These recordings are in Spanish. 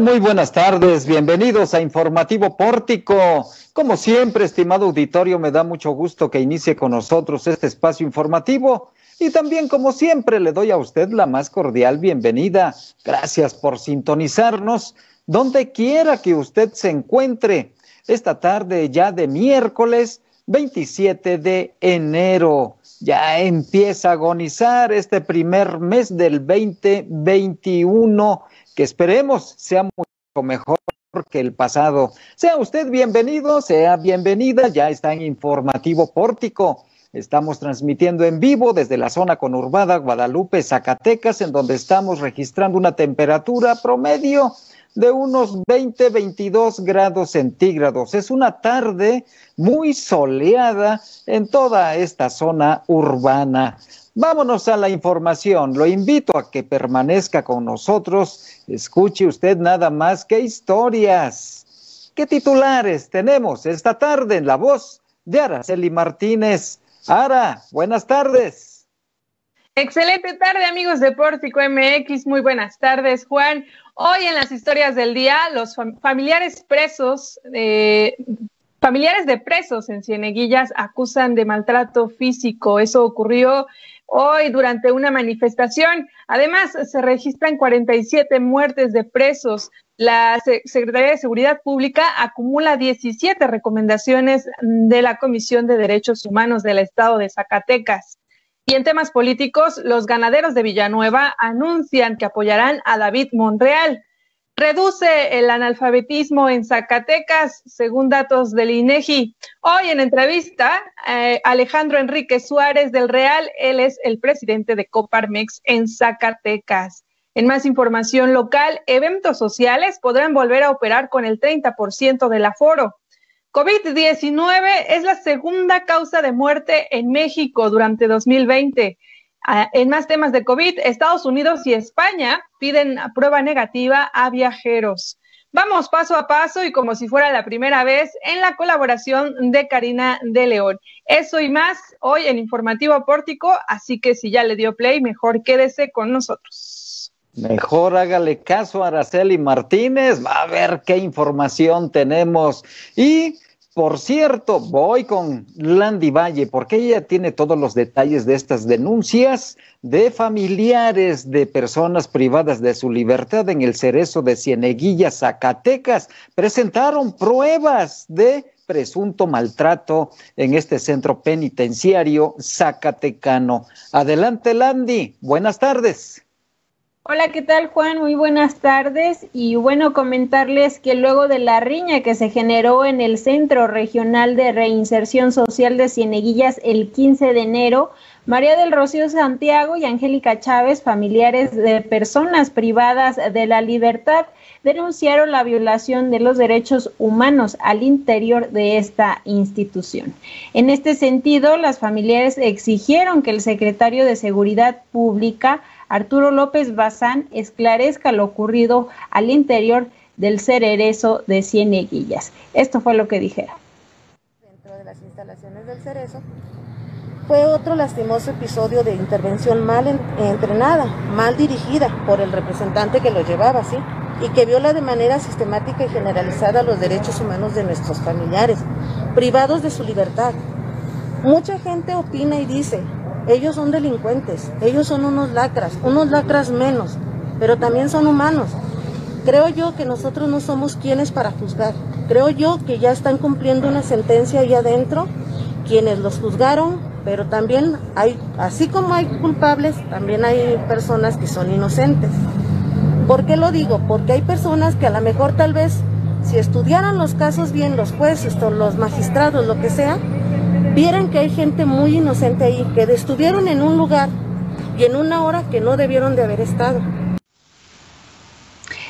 Muy buenas tardes, bienvenidos a Informativo Pórtico. Como siempre, estimado auditorio, me da mucho gusto que inicie con nosotros este espacio informativo y también, como siempre, le doy a usted la más cordial bienvenida. Gracias por sintonizarnos donde quiera que usted se encuentre esta tarde ya de miércoles 27 de enero. Ya empieza a agonizar este primer mes del 2021 que esperemos sea mucho mejor que el pasado. Sea usted bienvenido, sea bienvenida, ya está en Informativo Pórtico. Estamos transmitiendo en vivo desde la zona conurbada Guadalupe, Zacatecas, en donde estamos registrando una temperatura promedio de unos 20, 22 grados centígrados. Es una tarde muy soleada en toda esta zona urbana. Vámonos a la información. Lo invito a que permanezca con nosotros. Escuche usted nada más que historias. ¿Qué titulares tenemos esta tarde en la voz de Araceli Martínez? Ara, buenas tardes. Excelente tarde, amigos de Pórtico MX. Muy buenas tardes, Juan. Hoy en las historias del día, los familiares presos, eh, familiares de presos en Cieneguillas acusan de maltrato físico. Eso ocurrió hoy durante una manifestación. Además, se registran 47 muertes de presos. La Secretaría de Seguridad Pública acumula 17 recomendaciones de la Comisión de Derechos Humanos del Estado de Zacatecas. Y en temas políticos, los ganaderos de Villanueva anuncian que apoyarán a David Monreal. Reduce el analfabetismo en Zacatecas, según datos del INEGI. Hoy en entrevista, eh, Alejandro Enrique Suárez del Real, él es el presidente de Coparmex en Zacatecas. En más información local, eventos sociales podrán volver a operar con el 30% del aforo. COVID-19 es la segunda causa de muerte en México durante 2020. Ah, en más temas de COVID, Estados Unidos y España piden prueba negativa a viajeros. Vamos paso a paso y como si fuera la primera vez en la colaboración de Karina de León. Eso y más hoy en Informativo Pórtico, así que si ya le dio play, mejor quédese con nosotros. Mejor hágale caso a Araceli Martínez, va a ver qué información tenemos. Y por cierto, voy con Landy Valle porque ella tiene todos los detalles de estas denuncias de familiares de personas privadas de su libertad en el cerezo de Cieneguilla, Zacatecas. Presentaron pruebas de presunto maltrato en este centro penitenciario zacatecano. Adelante, Landy. Buenas tardes. Hola, ¿qué tal Juan? Muy buenas tardes y bueno, comentarles que luego de la riña que se generó en el Centro Regional de Reinserción Social de Cieneguillas el 15 de enero, María del Rocío Santiago y Angélica Chávez, familiares de personas privadas de la libertad, denunciaron la violación de los derechos humanos al interior de esta institución. En este sentido, las familiares exigieron que el secretario de Seguridad Pública Arturo López Bazán esclarezca lo ocurrido al interior del cerezo de Cieneguillas. Esto fue lo que dijeron. Dentro de las instalaciones del cerezo fue otro lastimoso episodio de intervención mal entrenada, mal dirigida por el representante que lo llevaba, ¿sí? Y que viola de manera sistemática y generalizada los derechos humanos de nuestros familiares, privados de su libertad. Mucha gente opina y dice, ellos son delincuentes, ellos son unos lacras, unos lacras menos, pero también son humanos. Creo yo que nosotros no somos quienes para juzgar. Creo yo que ya están cumpliendo una sentencia ahí adentro quienes los juzgaron, pero también hay, así como hay culpables, también hay personas que son inocentes. ¿Por qué lo digo? Porque hay personas que a lo mejor tal vez si estudiaran los casos bien los jueces, los magistrados, lo que sea, vieran que hay gente muy inocente ahí, que estuvieron en un lugar y en una hora que no debieron de haber estado.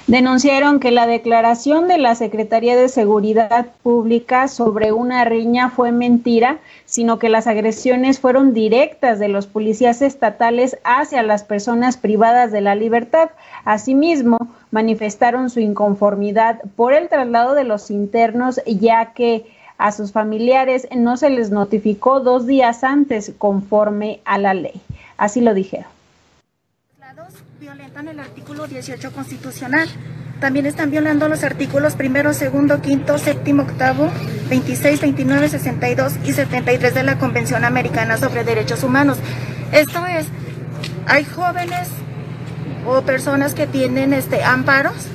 Denunciaron que la declaración de la Secretaría de Seguridad Pública sobre una riña fue mentira, sino que las agresiones fueron directas de los policías estatales hacia las personas privadas de la libertad. Asimismo, manifestaron su inconformidad por el traslado de los internos, ya que a sus familiares no se les notificó dos días antes conforme a la ley. Así lo dijeron. Violentan el artículo 18 constitucional también están violando los artículos primero, segundo, quinto, séptimo, octavo, 26, 29, 62 y 73 de la Convención Americana sobre Derechos Humanos. Esto es, hay jóvenes o personas que tienen este amparos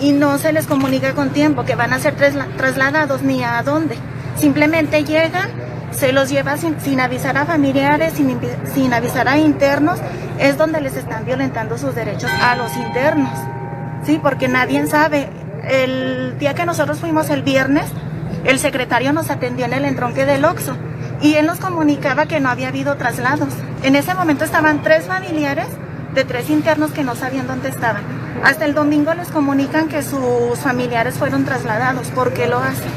y no se les comunica con tiempo que van a ser trasladados ni a dónde. Simplemente llegan, se los lleva sin, avisar a familiares, sin, sin avisar a internos, es donde les están violentando sus derechos a los internos. Sí, porque nadie sabe. El día que nosotros fuimos el viernes, el secretario nos atendió en el entronque del Oxo y él nos comunicaba que no había habido traslados. En ese momento estaban tres familiares de tres internos que no sabían dónde estaban. Hasta el domingo les comunican que sus familiares fueron trasladados. ¿Por qué lo hacen?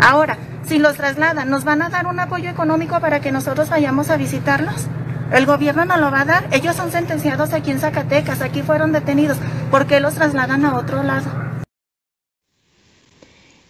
Ahora, si los trasladan, ¿nos van a dar un apoyo económico para que nosotros vayamos a visitarlos? El gobierno no lo va a dar. Ellos son sentenciados aquí en Zacatecas, aquí fueron detenidos. ¿Por qué los trasladan a otro lado?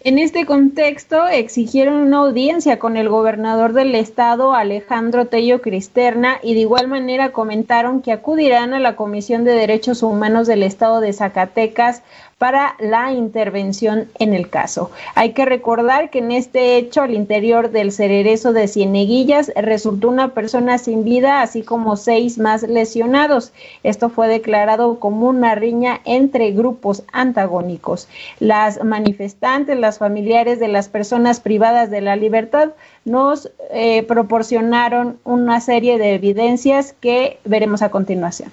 En este contexto, exigieron una audiencia con el gobernador del estado, Alejandro Tello Cristerna, y de igual manera comentaron que acudirán a la Comisión de Derechos Humanos del estado de Zacatecas para la intervención en el caso. Hay que recordar que en este hecho, al interior del cererezo de Cieneguillas, resultó una persona sin vida, así como seis más lesionados. Esto fue declarado como una riña entre grupos antagónicos. Las manifestantes, las familiares de las personas privadas de la libertad, nos eh, proporcionaron una serie de evidencias que veremos a continuación.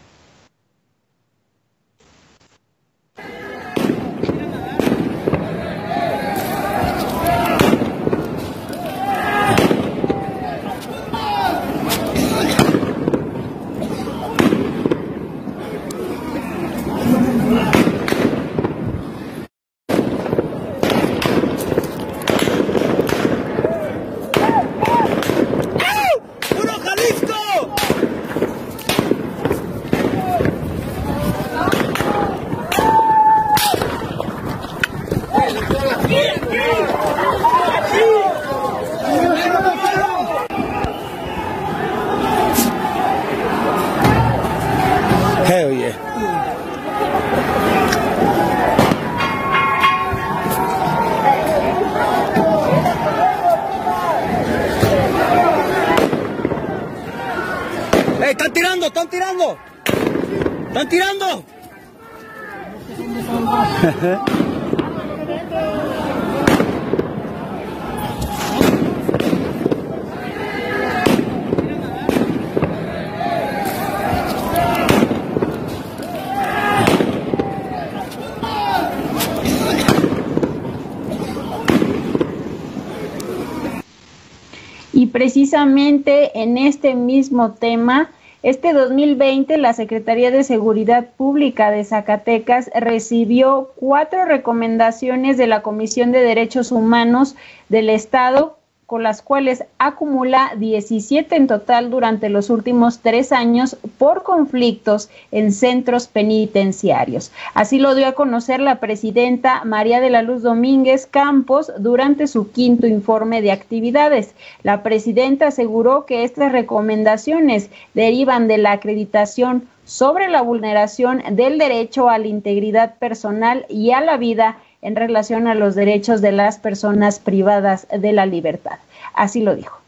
Y precisamente en este mismo tema, este 2020, la Secretaría de Seguridad Pública de Zacatecas recibió cuatro recomendaciones de la Comisión de Derechos Humanos del Estado con las cuales acumula 17 en total durante los últimos tres años por conflictos en centros penitenciarios. Así lo dio a conocer la presidenta María de la Luz Domínguez Campos durante su quinto informe de actividades. La presidenta aseguró que estas recomendaciones derivan de la acreditación sobre la vulneración del derecho a la integridad personal y a la vida en relación a los derechos de las personas privadas de la libertad. Así lo dijo.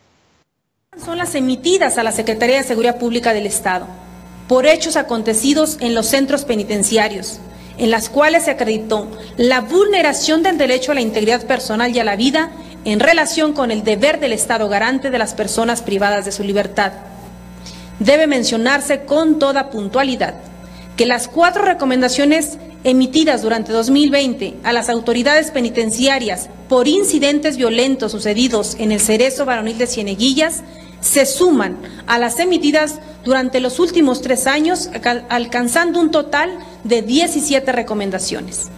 Son las emitidas a la Secretaría de Seguridad Pública del Estado por hechos acontecidos en los centros penitenciarios, en las cuales se acreditó la vulneración del derecho a la integridad personal y a la vida en relación con el deber del Estado garante de las personas privadas de su libertad. Debe mencionarse con toda puntualidad que las cuatro recomendaciones emitidas durante 2020 a las autoridades penitenciarias por incidentes violentos sucedidos en el Cerezo Varonil de Cieneguillas se suman a las emitidas durante los últimos tres años, alcanzando un total de 17 recomendaciones,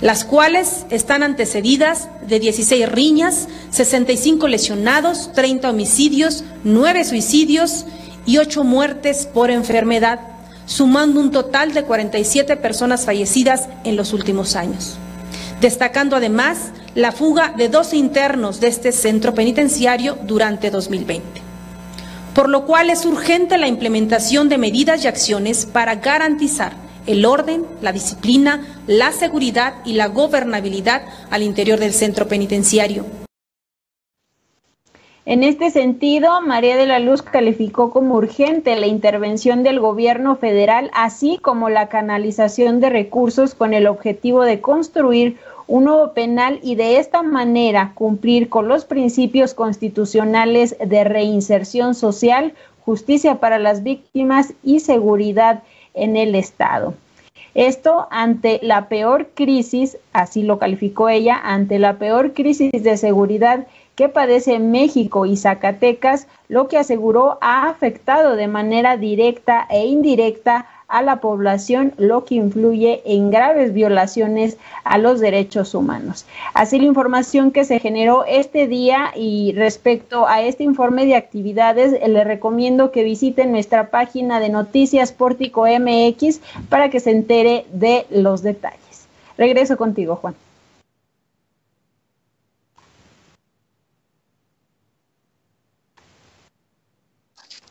las cuales están antecedidas de 16 riñas, 65 lesionados, 30 homicidios, 9 suicidios y 8 muertes por enfermedad sumando un total de 47 personas fallecidas en los últimos años, destacando además la fuga de dos internos de este centro penitenciario durante 2020. Por lo cual es urgente la implementación de medidas y acciones para garantizar el orden, la disciplina, la seguridad y la gobernabilidad al interior del centro penitenciario. En este sentido, María de la Luz calificó como urgente la intervención del gobierno federal, así como la canalización de recursos con el objetivo de construir un nuevo penal y de esta manera cumplir con los principios constitucionales de reinserción social, justicia para las víctimas y seguridad en el Estado. Esto ante la peor crisis, así lo calificó ella, ante la peor crisis de seguridad que padece México y Zacatecas, lo que aseguró ha afectado de manera directa e indirecta a la población, lo que influye en graves violaciones a los derechos humanos. Así la información que se generó este día y respecto a este informe de actividades, le recomiendo que visiten nuestra página de Noticias Pórtico MX para que se entere de los detalles. Regreso contigo, Juan.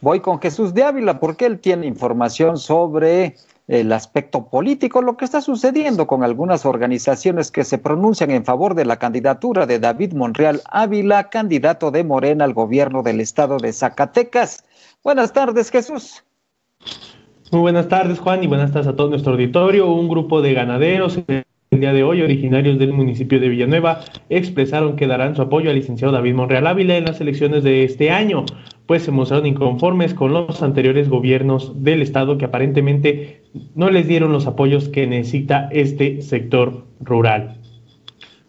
Voy con Jesús de Ávila porque él tiene información sobre el aspecto político, lo que está sucediendo con algunas organizaciones que se pronuncian en favor de la candidatura de David Monreal Ávila, candidato de Morena al gobierno del estado de Zacatecas. Buenas tardes, Jesús. Muy buenas tardes, Juan, y buenas tardes a todo nuestro auditorio. Un grupo de ganaderos el día de hoy, originarios del municipio de Villanueva, expresaron que darán su apoyo al licenciado David Monreal Ávila en las elecciones de este año, pues se mostraron inconformes con los anteriores gobiernos del Estado que aparentemente no les dieron los apoyos que necesita este sector rural.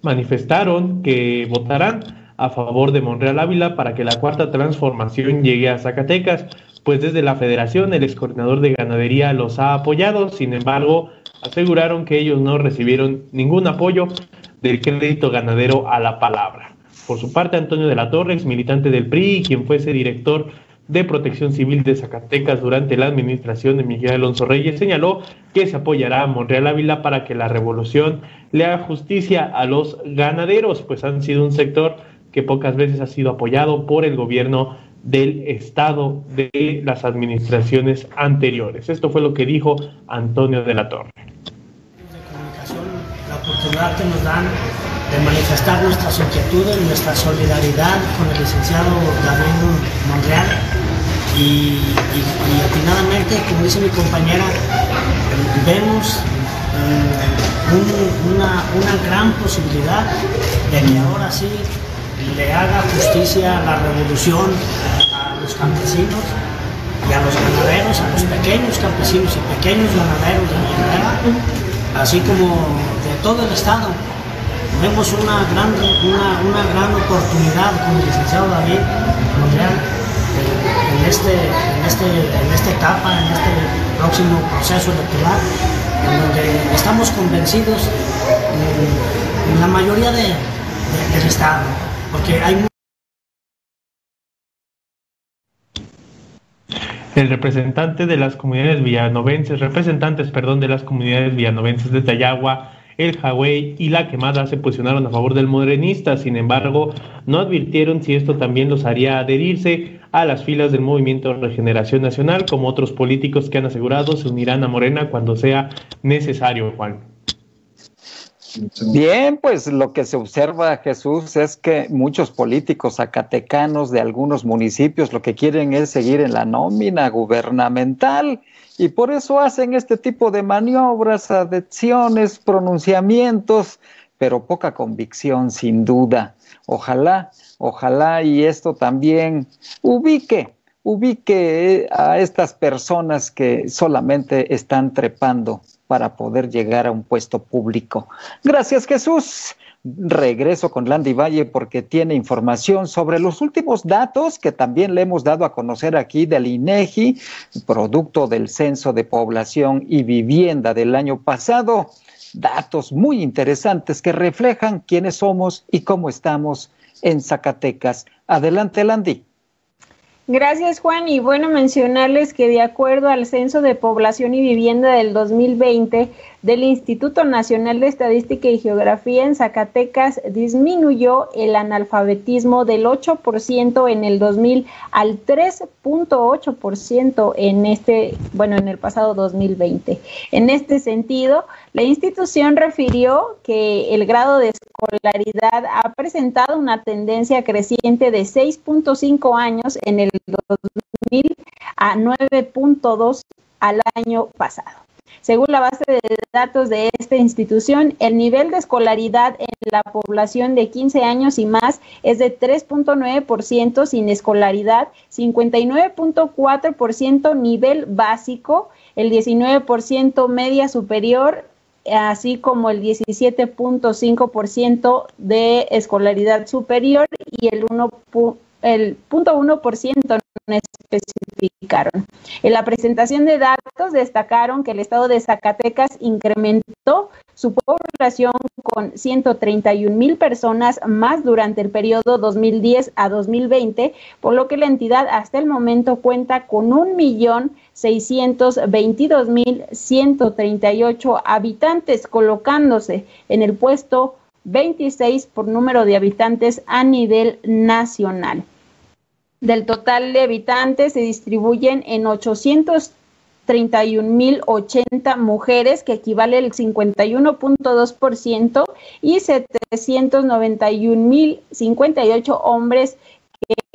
Manifestaron que votarán a favor de Monreal Ávila para que la cuarta transformación llegue a Zacatecas, pues desde la federación el ex coordinador de ganadería los ha apoyado, sin embargo, aseguraron que ellos no recibieron ningún apoyo del crédito ganadero a la palabra. Por su parte, Antonio de la Torre, ex militante del PRI, quien fuese director de Protección Civil de Zacatecas durante la administración de Miguel Alonso Reyes, señaló que se apoyará a Monreal Ávila para que la revolución le haga justicia a los ganaderos, pues han sido un sector que pocas veces ha sido apoyado por el gobierno del Estado de las administraciones anteriores. Esto fue lo que dijo Antonio de la Torre. La oportunidad que nos dan de manifestar nuestras inquietudes, nuestra solidaridad con el licenciado David Monreal y, atinadamente, como dice mi compañera, vemos eh, una, una gran posibilidad de que ahora sí le haga justicia a la revolución a los campesinos y a los ganaderos, a los pequeños campesinos y pequeños ganaderos de Guerrero, así como de todo el estado. Vemos una gran, una, gran oportunidad con el licenciado David Monreal eh, en, este, este, en esta etapa, en este próximo proceso electoral, en donde estamos convencidos eh, en la mayoría de, del Estado porque hay El representante de las comunidades villanovenses, representantes, perdón, de las comunidades villanovenses de Tayagua, el Hawái y la Quemada se posicionaron a favor del morenista, sin embargo, no advirtieron si esto también los haría adherirse a las filas del movimiento Regeneración Nacional, como otros políticos que han asegurado se unirán a Morena cuando sea necesario, Juan. Bien, pues lo que se observa, Jesús, es que muchos políticos zacatecanos de algunos municipios lo que quieren es seguir en la nómina gubernamental y por eso hacen este tipo de maniobras, adhesiones, pronunciamientos, pero poca convicción, sin duda. Ojalá, ojalá y esto también ubique, ubique a estas personas que solamente están trepando para poder llegar a un puesto público. Gracias, Jesús. Regreso con Landy Valle porque tiene información sobre los últimos datos que también le hemos dado a conocer aquí del INEGI, producto del Censo de Población y Vivienda del año pasado. Datos muy interesantes que reflejan quiénes somos y cómo estamos en Zacatecas. Adelante, Landy. Gracias, Juan. Y bueno, mencionarles que de acuerdo al Censo de Población y Vivienda del 2020 del Instituto Nacional de Estadística y Geografía en Zacatecas, disminuyó el analfabetismo del 8% en el 2000 al 3.8% en este, bueno, en el pasado 2020. En este sentido, la institución refirió que el grado de escolaridad ha presentado una tendencia creciente de 6.5 años en el 2000 a 9.2 al año pasado. Según la base de datos de esta institución, el nivel de escolaridad en la población de 15 años y más es de 3.9% sin escolaridad, 59.4% nivel básico, el 19% media superior, así como el 17.5% de escolaridad superior y el 1 el 0.1% no especificaron. En la presentación de datos destacaron que el estado de Zacatecas incrementó su población con 131 mil personas más durante el periodo 2010 a 2020, por lo que la entidad hasta el momento cuenta con un millón 622 mil 138 habitantes, colocándose en el puesto 26 por número de habitantes a nivel nacional. Del total de habitantes se distribuyen en 831.080 mujeres, que equivale al 51.2%, y 791.058 hombres,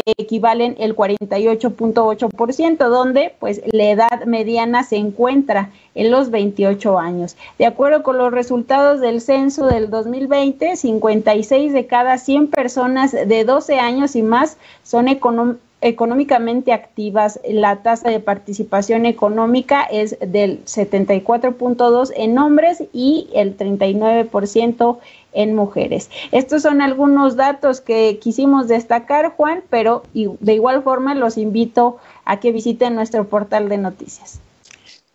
equivalen el 48.8%, donde pues la edad mediana se encuentra en los 28 años. De acuerdo con los resultados del censo del 2020, 56 de cada 100 personas de 12 años y más son económicamente activas. La tasa de participación económica es del 74.2 en hombres y el 39% en mujeres. Estos son algunos datos que quisimos destacar, Juan, pero de igual forma los invito a que visiten nuestro portal de noticias.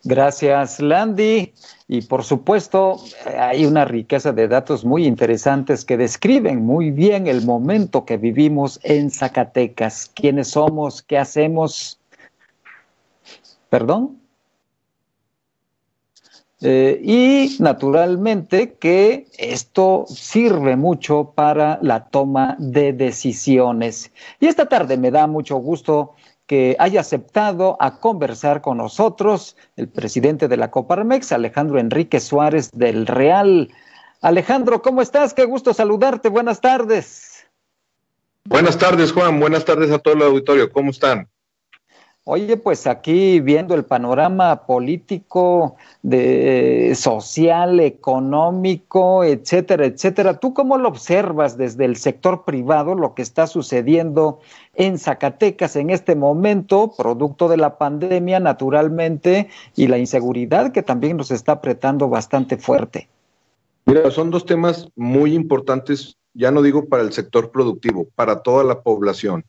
Gracias, Landy. Y por supuesto, hay una riqueza de datos muy interesantes que describen muy bien el momento que vivimos en Zacatecas. ¿Quiénes somos? ¿Qué hacemos? ¿Perdón? Eh, y naturalmente que esto sirve mucho para la toma de decisiones. Y esta tarde me da mucho gusto que haya aceptado a conversar con nosotros el presidente de la Coparmex, Alejandro Enrique Suárez del Real. Alejandro, ¿cómo estás? Qué gusto saludarte. Buenas tardes. Buenas tardes, Juan. Buenas tardes a todo el auditorio. ¿Cómo están? Oye, pues aquí viendo el panorama político, de, social, económico, etcétera, etcétera, ¿tú cómo lo observas desde el sector privado lo que está sucediendo en Zacatecas en este momento, producto de la pandemia naturalmente y la inseguridad que también nos está apretando bastante fuerte? Mira, son dos temas muy importantes, ya no digo para el sector productivo, para toda la población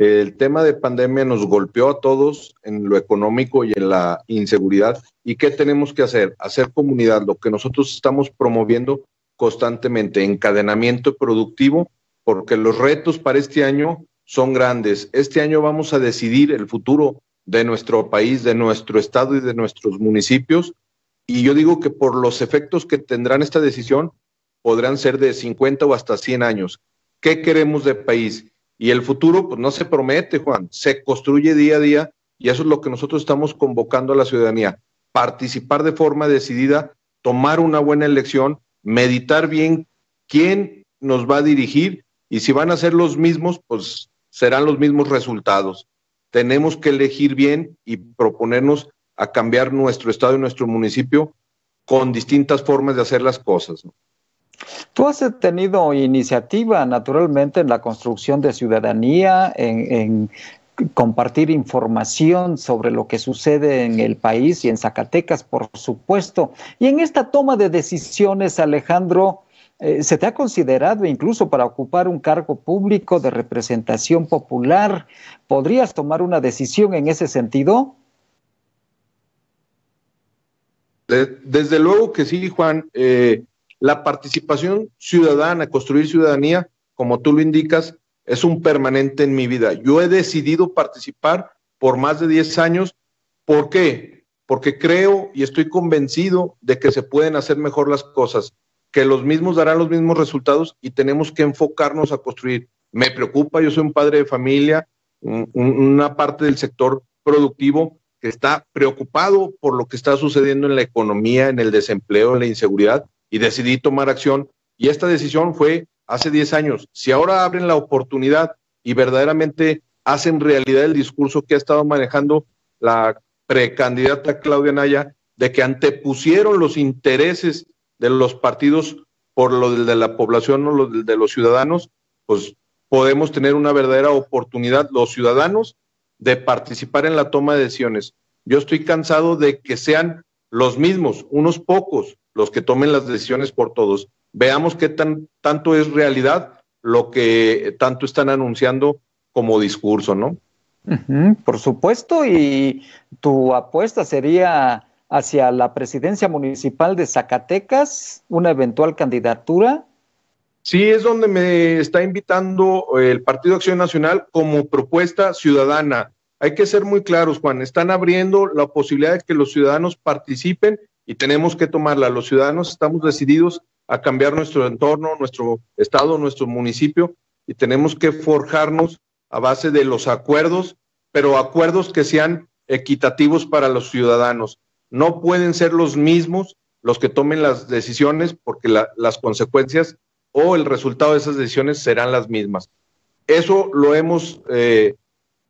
el tema de pandemia nos golpeó a todos en lo económico y en la inseguridad. ¿Y qué tenemos que hacer? Hacer comunidad, lo que nosotros estamos promoviendo constantemente, encadenamiento productivo, porque los retos para este año son grandes. Este año vamos a decidir el futuro de nuestro país, de nuestro estado y de nuestros municipios. Y yo digo que por los efectos que tendrán esta decisión, podrán ser de 50 o hasta 100 años. ¿Qué queremos de país? Y el futuro, pues no se promete, Juan, se construye día a día y eso es lo que nosotros estamos convocando a la ciudadanía. Participar de forma decidida, tomar una buena elección, meditar bien quién nos va a dirigir y si van a ser los mismos, pues serán los mismos resultados. Tenemos que elegir bien y proponernos a cambiar nuestro estado y nuestro municipio con distintas formas de hacer las cosas. Tú has tenido iniciativa, naturalmente, en la construcción de ciudadanía, en, compartir información sobre lo que sucede en el país y en Zacatecas, por supuesto. Y en esta toma de decisiones, Alejandro, eh, ¿se te ha considerado incluso para ocupar un cargo público de representación popular? ¿Podrías tomar una decisión en ese sentido? desde luego que sí, Juan. Eh, la participación ciudadana, construir ciudadanía, como tú lo indicas, es un permanente en mi vida. Yo he decidido participar por más de 10 años. ¿Por qué? Porque creo y estoy convencido de que se pueden hacer mejor las cosas, que los mismos darán los mismos resultados y tenemos que enfocarnos a construir. Me preocupa, yo soy un padre de familia, una parte del sector productivo que está preocupado por lo que está sucediendo en la economía, en el desempleo, en la inseguridad, y decidí tomar acción. Y esta decisión fue hace 10 años. Si ahora abren la oportunidad y verdaderamente hacen realidad el discurso que ha estado manejando la precandidata Claudia Naya, de que antepusieron los intereses de los partidos por lo de la población o lo de los ciudadanos, pues podemos tener una verdadera oportunidad los ciudadanos de participar en la toma de decisiones. Yo estoy cansado de que sean los mismos, unos pocos, los que tomen las decisiones por todos. Veamos qué tan, tanto es realidad lo que tanto están anunciando como discurso, ¿no? por supuesto, y tu apuesta sería hacia la presidencia municipal de Zacatecas, una eventual candidatura. Sí, es donde me está invitando el Partido Acción Nacional como propuesta ciudadana. Hay que ser muy claros, Juan, están abriendo la posibilidad de que los ciudadanos participen y tenemos que tomarla. Los ciudadanos estamos decididos a cambiar nuestro entorno, nuestro estado, nuestro municipio y tenemos que forjarnos a base de los acuerdos, pero acuerdos que sean equitativos para los ciudadanos. No pueden ser los mismos los que tomen las decisiones porque las consecuencias o el resultado de esas decisiones serán las mismas. Eso lo hemos eh,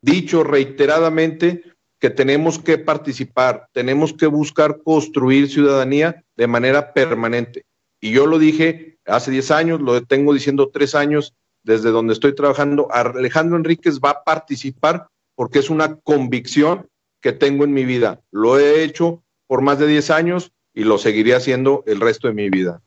dicho reiteradamente que tenemos que participar, tenemos que buscar construir ciudadanía de manera permanente. Y yo lo dije hace 10 años, lo tengo diciendo tres años desde donde estoy trabajando, Alejandro Enríquez va a participar porque es una convicción que tengo en mi vida. Lo he hecho por más de 10 años y lo seguiré haciendo el resto de mi vida.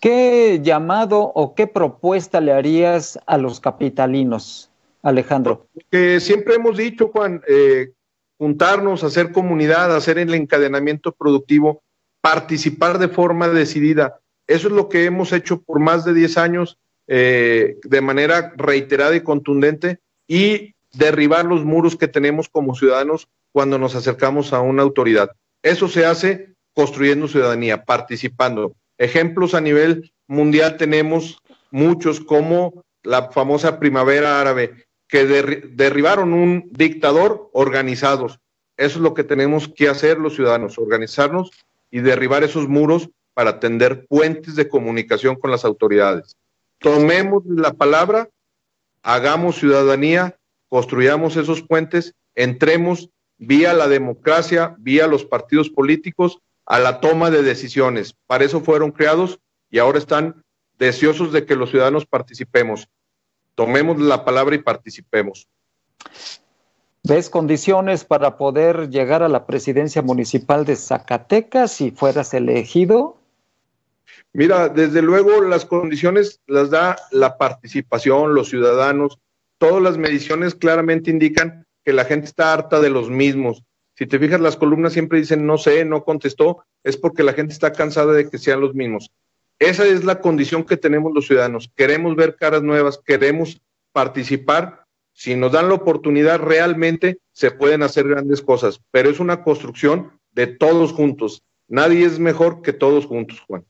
¿Qué llamado o qué propuesta le harías a los capitalinos, Alejandro? Que siempre hemos dicho, Juan, eh, juntarnos, hacer comunidad, hacer el encadenamiento productivo, participar de forma decidida. Eso es lo que hemos hecho por más de 10 años eh, de manera reiterada y contundente y derribar los muros que tenemos como ciudadanos cuando nos acercamos a una autoridad. Eso se hace construyendo ciudadanía, participando. Ejemplos a nivel mundial tenemos muchos como la famosa primavera árabe, que derribaron un dictador organizados. Eso es lo que tenemos que hacer los ciudadanos, organizarnos y derribar esos muros para tender puentes de comunicación con las autoridades tomemos la palabra, hagamos ciudadanía, construyamos esos puentes, entremos vía la democracia, vía los partidos políticos, a la toma de decisiones. Para eso fueron creados y ahora están deseosos de que los ciudadanos participemos. Tomemos la palabra y participemos. ¿Ves condiciones para poder llegar a la presidencia municipal de Zacatecas si fueras elegido? Mira, desde luego las condiciones las da la participación, los ciudadanos, todas las mediciones claramente indican que la gente está harta de los mismos. Si te fijas, las columnas siempre dicen no sé, no contestó, es porque la gente está cansada de que sean los mismos. Esa es la condición que tenemos los ciudadanos. Queremos ver caras nuevas, queremos participar. Si nos dan la oportunidad, realmente se pueden hacer grandes cosas, pero es una construcción de todos juntos. Nadie es mejor que todos juntos, Juan.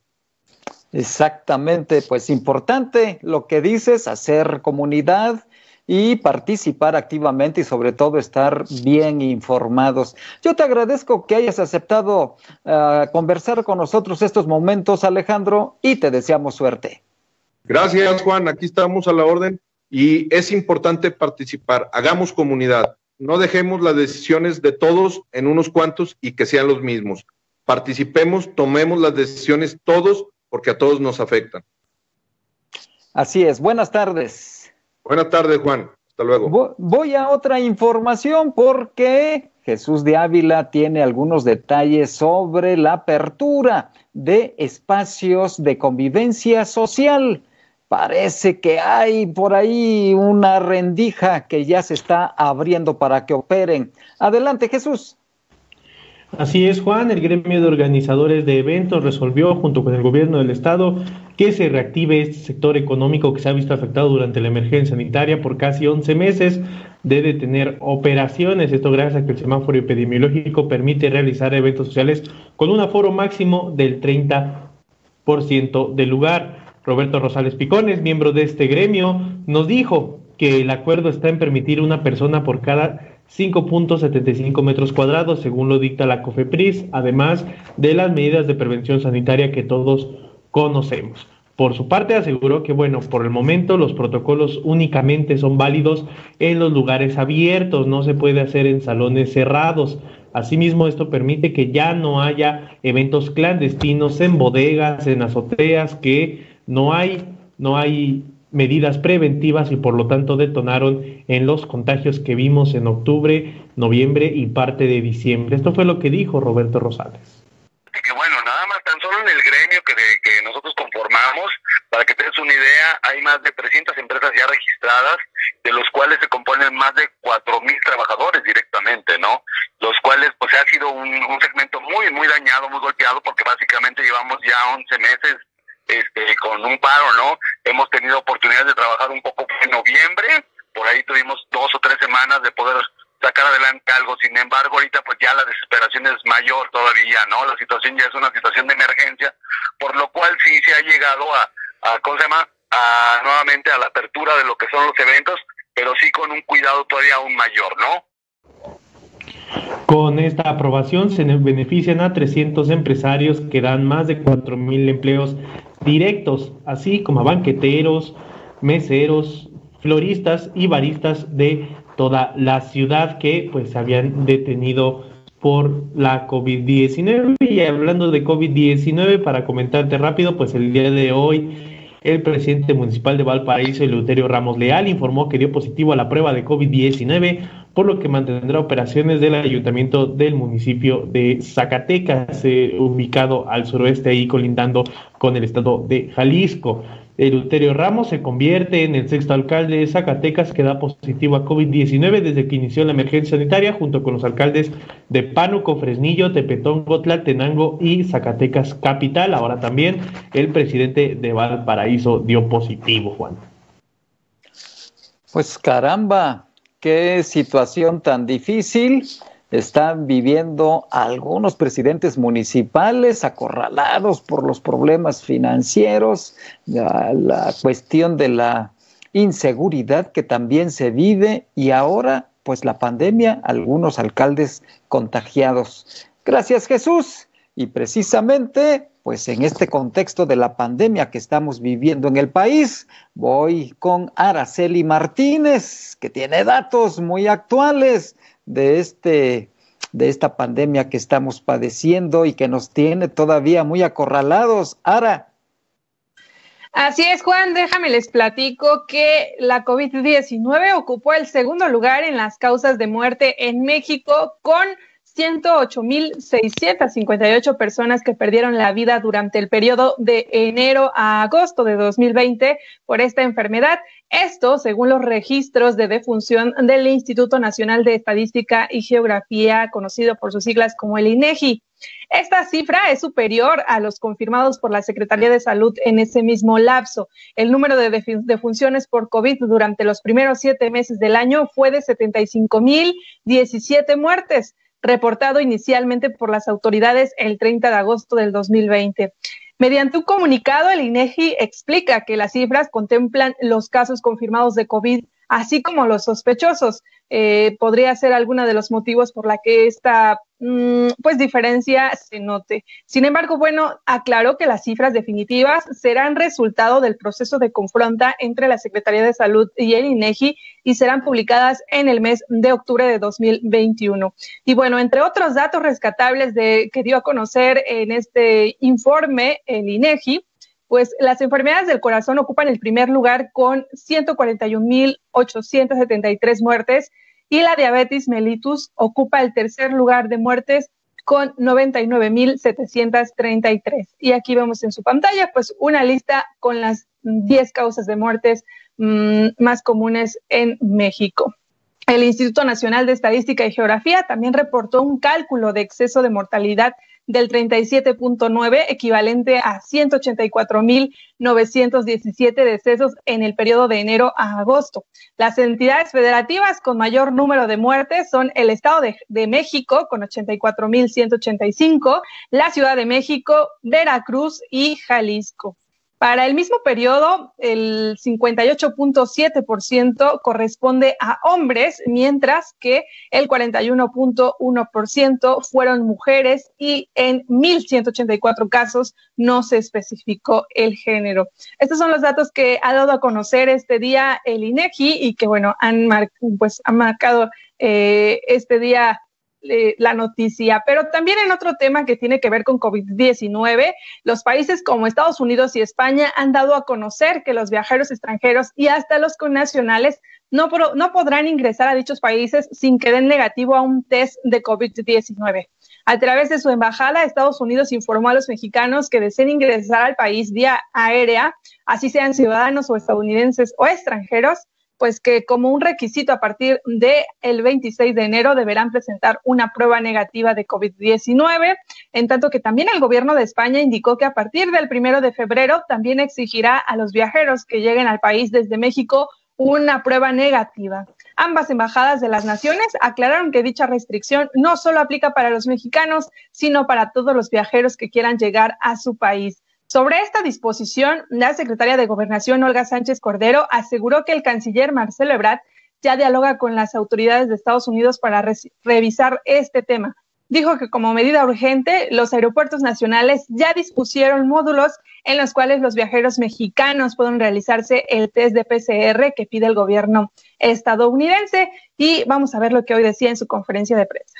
Exactamente, pues importante lo que dices, hacer comunidad y participar activamente y sobre todo estar bien informados. Yo te agradezco que hayas aceptado uh, conversar con nosotros estos momentos, Alejandro, y te deseamos suerte. Gracias, Juan. Aquí estamos a la orden y es importante participar. Hagamos comunidad. No dejemos las decisiones de todos en unos cuantos y que sean los mismos. Participemos, tomemos las decisiones todos porque a todos nos afectan. Así es. Buenas tardes. Buenas tardes, Juan. Hasta luego. Voy a otra información porque Jesús de Ávila tiene algunos detalles sobre la apertura de espacios de convivencia social. Parece que hay por ahí una rendija que ya se está abriendo para que operen. Adelante, Jesús. Así es, Juan. El gremio de organizadores de eventos resolvió, junto con el gobierno del estado, que se reactive este sector económico que se ha visto afectado durante la emergencia sanitaria por casi 11 meses de detener operaciones. Esto gracias a que el semáforo epidemiológico permite realizar eventos sociales con un aforo máximo del 30% del lugar. Roberto Rosales Picones, miembro de este gremio, nos dijo que el acuerdo está en permitir una persona por cada 5.75 metros cuadrados, según lo dicta la COFEPRIS, además de las medidas de prevención sanitaria que todos conocemos. Por su parte, aseguró que, bueno, por el momento los protocolos únicamente son válidos en los lugares abiertos, no se puede hacer en salones cerrados. Asimismo, esto permite que ya no haya eventos clandestinos en bodegas, en azoteas, que no hay, no hay medidas preventivas y por lo tanto detonaron en los contagios que vimos en octubre, noviembre y parte de diciembre. Esto fue lo que dijo Roberto Rosales. Que bueno, nada más tan solo en el gremio que, que nosotros conformamos, para que tengas una idea, hay más de 300 empresas ya registradas, de los cuales se componen más de 4.000 trabajadores directamente, ¿no? Los cuales pues ha sido un, un segmento muy, muy dañado, muy golpeado, porque básicamente llevamos ya 11 meses este, con un paro, ¿no? Hemos tenido oportunidades de trabajar un poco en noviembre, por ahí tuvimos dos o tres semanas de poder sacar adelante algo, sin embargo ahorita pues ya la desesperación es mayor todavía, ¿no? La situación ya es una situación de emergencia, por lo cual sí se ha llegado a, a ¿cómo se llama? A, nuevamente a la apertura de lo que son los eventos, pero sí con un cuidado todavía aún mayor, ¿no? Con esta aprobación se benefician a 300 empresarios que dan más de 4.000 empleos directos, así como a banqueteros, meseros, floristas y baristas de toda la ciudad que pues se habían detenido por la COVID-19. Y hablando de COVID-19, para comentarte rápido, pues el día de hoy el presidente municipal de Valparaíso, Eleuterio Ramos Leal, informó que dio positivo a la prueba de COVID-19, por lo que mantendrá operaciones del ayuntamiento del municipio de Zacatecas, eh, ubicado al suroeste y colindando con el estado de Jalisco. Eleuterio Ramos se convierte en el sexto alcalde de Zacatecas que da positivo a COVID-19 desde que inició la emergencia sanitaria, junto con los alcaldes de Pánuco, Fresnillo, Tepetón, Tenango y Zacatecas Capital. Ahora también el presidente de Valparaíso dio positivo, Juan. Pues caramba, qué situación tan difícil están viviendo algunos presidentes municipales acorralados por los problemas financieros, la, cuestión de la inseguridad que también se vive y ahora pues la pandemia, algunos alcaldes contagiados. Gracias Jesús. Y precisamente pues en este contexto de la pandemia que estamos viviendo en el país, voy con Araceli Martínez, que tiene datos muy actuales de este de esta pandemia que estamos padeciendo y que nos tiene todavía muy acorralados. Ara. Así es, Juan, déjame les platico que la COVID-19 ocupó el segundo lugar en las causas de muerte en México con 108.658 personas que perdieron la vida durante el periodo de enero a agosto de 2020 por esta enfermedad. Esto, según los registros de defunción del Instituto Nacional de Estadística y Geografía, conocido por sus siglas como el INEGI. Esta cifra es superior a los confirmados por la Secretaría de Salud en ese mismo lapso. El número de defunciones por COVID durante los primeros siete meses del año fue de 75.017 muertes reportado inicialmente por las autoridades el 30 de agosto del 2020. Mediante un comunicado, el INEGI explica que las cifras contemplan los casos confirmados de COVID, así como los sospechosos. Eh, podría ser alguno de los motivos por la que esta pues diferencia se note. Sin embargo, bueno, aclaró que las cifras definitivas serán resultado del proceso de confronta entre la Secretaría de Salud y el INEGI y serán publicadas en el mes de octubre de 2021. Y bueno, entre otros datos rescatables de, que dio a conocer en este informe el INEGI, pues las enfermedades del corazón ocupan el primer lugar con 141.873 muertes y la diabetes mellitus ocupa el tercer lugar de muertes con 99.733. Y aquí vemos en su pantalla pues una lista con las 10 causas de muertes mm, más comunes en México. El Instituto Nacional de Estadística y Geografía también reportó un cálculo de exceso de mortalidad del 37.9, equivalente a 184.917 decesos en el periodo de enero a agosto. Las entidades federativas con mayor número de muertes son el Estado de, de México, con 84.185, la Ciudad de México, Veracruz y Jalisco. Para el mismo periodo, el 58.7% corresponde a hombres, mientras que el 41.1% fueron mujeres y en 1.184 casos no se especificó el género. Estos son los datos que ha dado a conocer este día el INEGI y que, bueno, han, pues, han marcado eh, este día la noticia, pero también en otro tema que tiene que ver con COVID-19, los países como Estados Unidos y España han dado a conocer que los viajeros extranjeros y hasta los connacionales no, no podrán ingresar a dichos países sin que den negativo a un test de COVID-19. A través de su embajada, Estados Unidos informó a los mexicanos que deseen ingresar al país vía aérea, así sean ciudadanos o estadounidenses o extranjeros, pues que como un requisito a partir del el 26 de enero deberán presentar una prueba negativa de COVID-19, en tanto que también el gobierno de España indicó que a partir del primero de febrero también exigirá a los viajeros que lleguen al país desde México una prueba negativa. Ambas embajadas de las naciones aclararon que dicha restricción no solo aplica para los mexicanos, sino para todos los viajeros que quieran llegar a su país. Sobre esta disposición, la secretaria de Gobernación, Olga Sánchez Cordero, aseguró que el canciller Marcelo Ebrard ya dialoga con las autoridades de Estados Unidos para revisar este tema. Dijo que como medida urgente, los aeropuertos nacionales ya dispusieron módulos en los cuales los viajeros mexicanos pueden realizarse el test de PCR que pide el gobierno estadounidense. Y vamos a ver lo que hoy decía en su conferencia de prensa.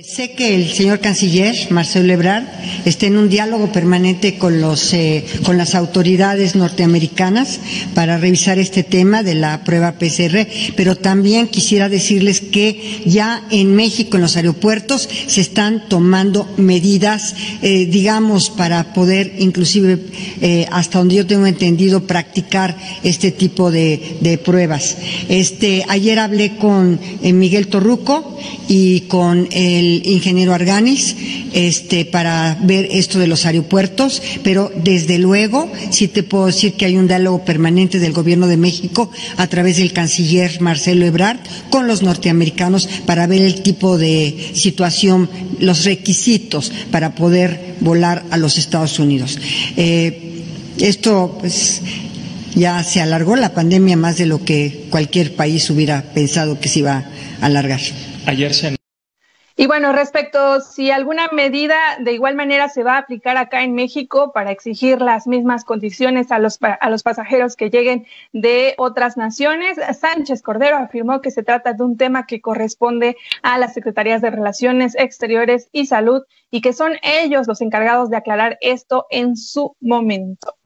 Sé que el señor canciller Marcelo Ebrard está en un diálogo permanente con los eh, con las autoridades norteamericanas para revisar este tema de la prueba PCR, pero también quisiera decirles que ya en México en los aeropuertos se están tomando medidas, eh, digamos, para poder inclusive eh, hasta donde yo tengo entendido practicar este tipo de, de pruebas. Este ayer hablé con Miguel Torruco y con el ingeniero Arganis este, para ver esto de los aeropuertos, pero desde luego sí te puedo decir que hay un diálogo permanente del Gobierno de México a través del canciller Marcelo Ebrard con los norteamericanos para ver el tipo de situación, los requisitos para poder volar a los Estados Unidos. Eh, esto, pues, ya se alargó la pandemia más de lo que cualquier país hubiera pensado que se iba a alargar. Ayer se y bueno, respecto si alguna medida de igual manera se va a aplicar acá en México para exigir las mismas condiciones a los, a los pasajeros que lleguen de otras naciones, Sánchez Cordero afirmó que se trata de un tema que corresponde a las Secretarías de Relaciones Exteriores y Salud y que son ellos los encargados de aclarar esto en su momento.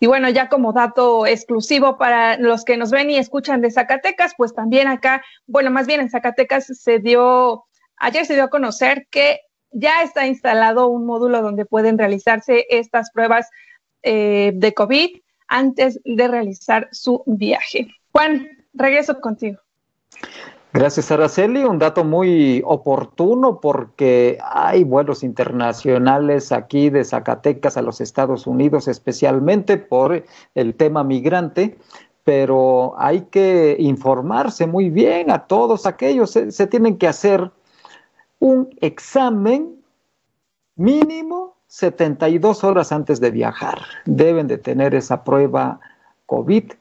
Y bueno, ya como dato exclusivo para los que nos ven y escuchan de Zacatecas, pues también acá, bueno, más bien en Zacatecas se dio Ayer se dio a conocer que ya está instalado un módulo donde pueden realizarse estas pruebas eh, de COVID antes de realizar su viaje. Juan, regreso contigo. Gracias, Araceli. Un dato muy oportuno porque hay vuelos internacionales aquí de Zacatecas a los Estados Unidos, especialmente por el tema migrante, pero hay que informarse muy bien a todos aquellos. se tienen que hacer un examen mínimo 72 horas antes de viajar. Deben de tener esa prueba COVID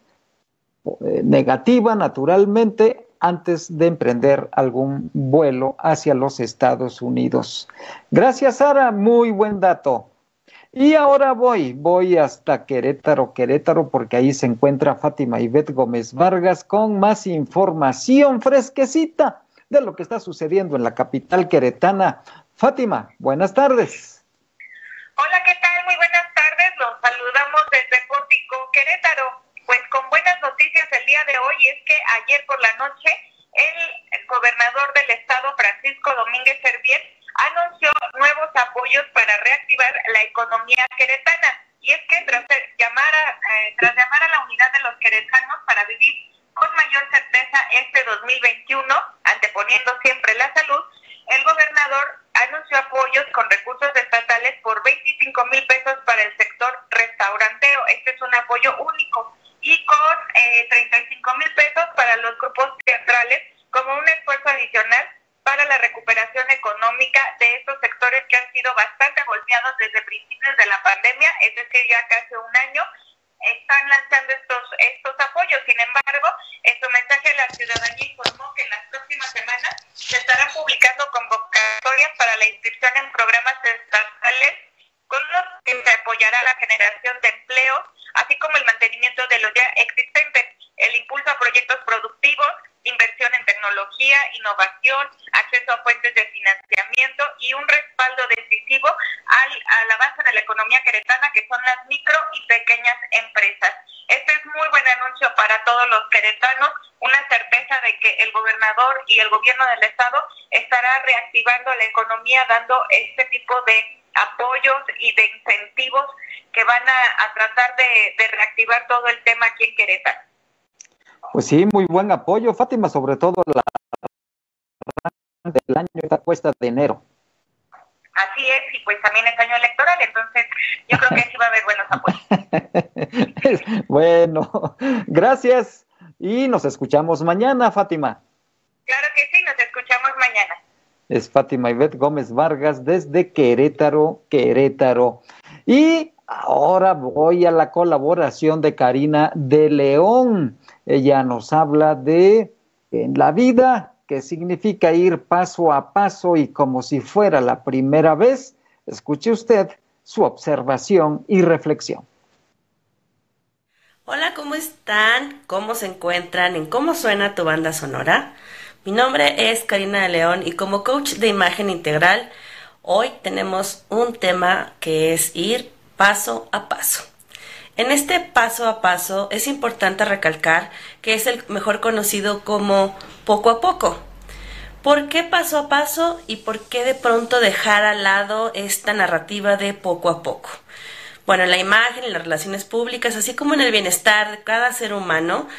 eh, negativa naturalmente antes de emprender algún vuelo hacia los Estados Unidos. Gracias, Sara. Muy buen dato. Y ahora voy, voy hasta Querétaro, Querétaro, porque ahí se encuentra Fátima Ivette Gómez Vargas con más información fresquecita de lo que está sucediendo en la capital queretana. Fátima, buenas tardes. Hola, ¿qué tal? Muy buenas tardes. Los saludamos desde Pórtico, Querétaro. Pues con buenas noticias el día de hoy es que ayer por la noche el, gobernador del estado, Francisco Domínguez Servier, anunció nuevos apoyos para reactivar la economía queretana. Y es que tras llamar a, eh, tras llamar a la unidad de los queretanos para vivir con mayor certeza este 2021, anteponiendo siempre la salud, el gobernador anunció apoyos con recursos estatales por 25 mil pesos para el sector restaurantero. Este es un apoyo único. Y con eh, 35 mil pesos para los grupos teatrales como un esfuerzo adicional para la recuperación económica de estos sectores que han sido bastante golpeados desde principios de la pandemia, es decir, ya casi un año están lanzando estos, estos apoyos. Sin embargo, en su mensaje a la ciudadanía informó que en las próximas semanas se estarán publicando convocatorias para la inscripción en programas estatales con los que se apoyará la generación de empleo, así como el mantenimiento de los ya existentes, el impulso a proyectos productivos, inversión en tecnología, innovación, acceso a fuentes de financiamiento y un respaldo decisivo al, al avance de la economía queretana, que son las micro y pequeñas empresas. Este es muy buen anuncio para todos los queretanos, una certeza de que el gobernador y el gobierno del estado estará reactivando la economía, dando este tipo de apoyos y de incentivos que van a, a tratar de, de reactivar todo el tema aquí en Querétaro. Pues sí, muy buen apoyo, Fátima, sobre todo la del año esta cuesta de enero. Así es, y pues también es año electoral, entonces yo creo que sí va a haber buenos apoyos. bueno, gracias y nos escuchamos mañana, Fátima. Claro que sí, nos escuchamos mañana. Es Fátima Ivette Gómez Vargas desde Querétaro, Querétaro. Y ahora voy a la colaboración de Karina de León. Ella nos habla de en la vida, que significa ir paso a paso y como si fuera la primera vez. Escuche usted su observación y reflexión. Hola, ¿cómo están? ¿Cómo se encuentran? ¿En cómo suena tu banda sonora? Mi nombre es Karina de León y como coach de imagen integral, hoy tenemos un tema que es ir paso a paso. En este paso a paso es importante recalcar que es el mejor conocido como poco a poco. ¿Por qué paso a paso y por qué de pronto dejar al lado esta narrativa de poco a poco? Bueno, en la imagen, en las relaciones públicas, así como en el bienestar de cada ser humano,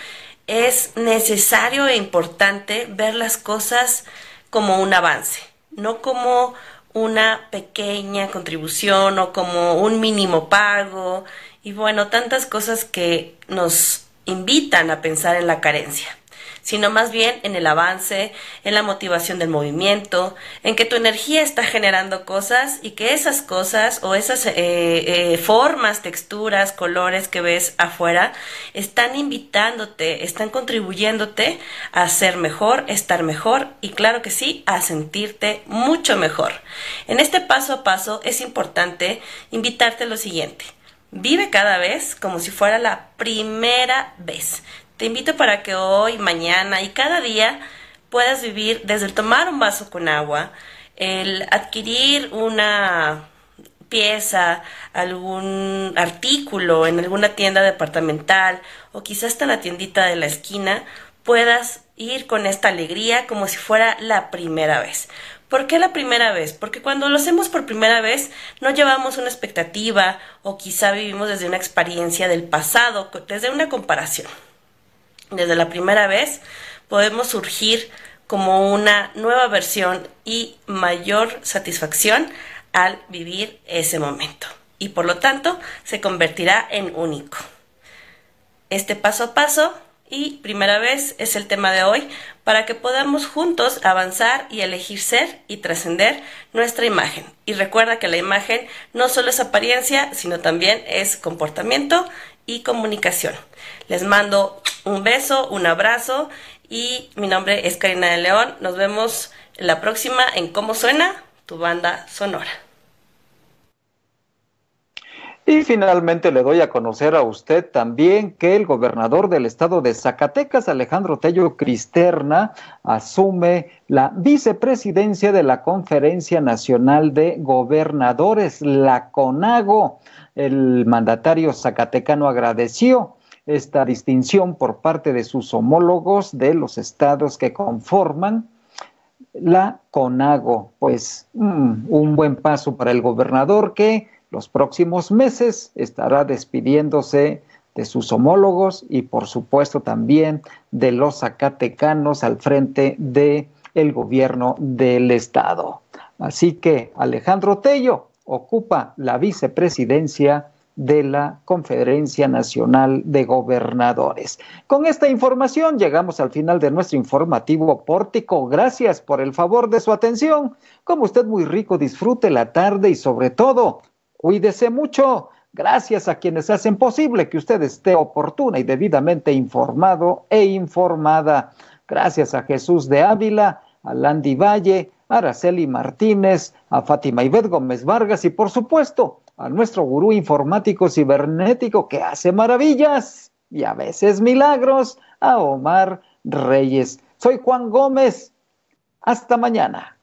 es necesario e importante ver las cosas como un avance, no como una pequeña contribución o como un mínimo pago y bueno, tantas cosas que nos invitan a pensar en la carencia sino más bien en el avance, en la motivación del movimiento, en que tu energía está generando cosas y que esas cosas o esas eh, eh, formas, texturas, colores que ves afuera están invitándote, están contribuyéndote a ser mejor, estar mejor y claro que sí, a sentirte mucho mejor. En este paso a paso es importante invitarte a lo siguiente. Vive cada vez como si fuera la primera vez. Te invito para que hoy, mañana y cada día puedas vivir desde el tomar un vaso con agua, el adquirir una pieza, algún artículo en alguna tienda departamental o quizás hasta en la tiendita de la esquina, puedas ir con esta alegría como si fuera la primera vez. ¿Por qué la primera vez? Porque cuando lo hacemos por primera vez no llevamos una expectativa o quizá vivimos desde una experiencia del pasado, desde una comparación. Desde la primera vez podemos surgir como una nueva versión y mayor satisfacción al vivir ese momento. Y por lo tanto se convertirá en único. Este paso a paso y primera vez es el tema de hoy para que podamos juntos avanzar y elegir ser y trascender nuestra imagen. Y recuerda que la imagen no solo es apariencia, sino también es comportamiento y comunicación. Les mando un beso, un abrazo y mi nombre es Karina de León. Nos vemos la próxima en Cómo Suena tu banda sonora. Y finalmente le doy a conocer a usted también que el gobernador del estado de Zacatecas, Alejandro Tello Cristerna, asume la vicepresidencia de la Conferencia Nacional de Gobernadores, la CONAGO. El mandatario zacatecano agradeció esta distinción por parte de sus homólogos de los estados que conforman la CONAGO. Pues mm, un buen paso para el gobernador que los próximos meses estará despidiéndose de sus homólogos y por supuesto también de los zacatecanos al frente de el gobierno del estado. Así que Alejandro Tello ocupa la vicepresidencia de la Conferencia Nacional de Gobernadores. Con esta información llegamos al final de nuestro informativo pórtico. Gracias por el favor de su atención. Como usted muy rico, disfrute la tarde y sobre todo, cuídese mucho. Gracias a quienes hacen posible que usted esté oportuna y debidamente informado e informada. Gracias a Jesús de Ávila, a Landy Valle, a Araceli Martínez, a Fátima Ibet Gómez Vargas y por supuesto a nuestro gurú informático cibernético que hace maravillas y a veces milagros, a Omar Reyes. Soy Juan Gómez. Hasta mañana.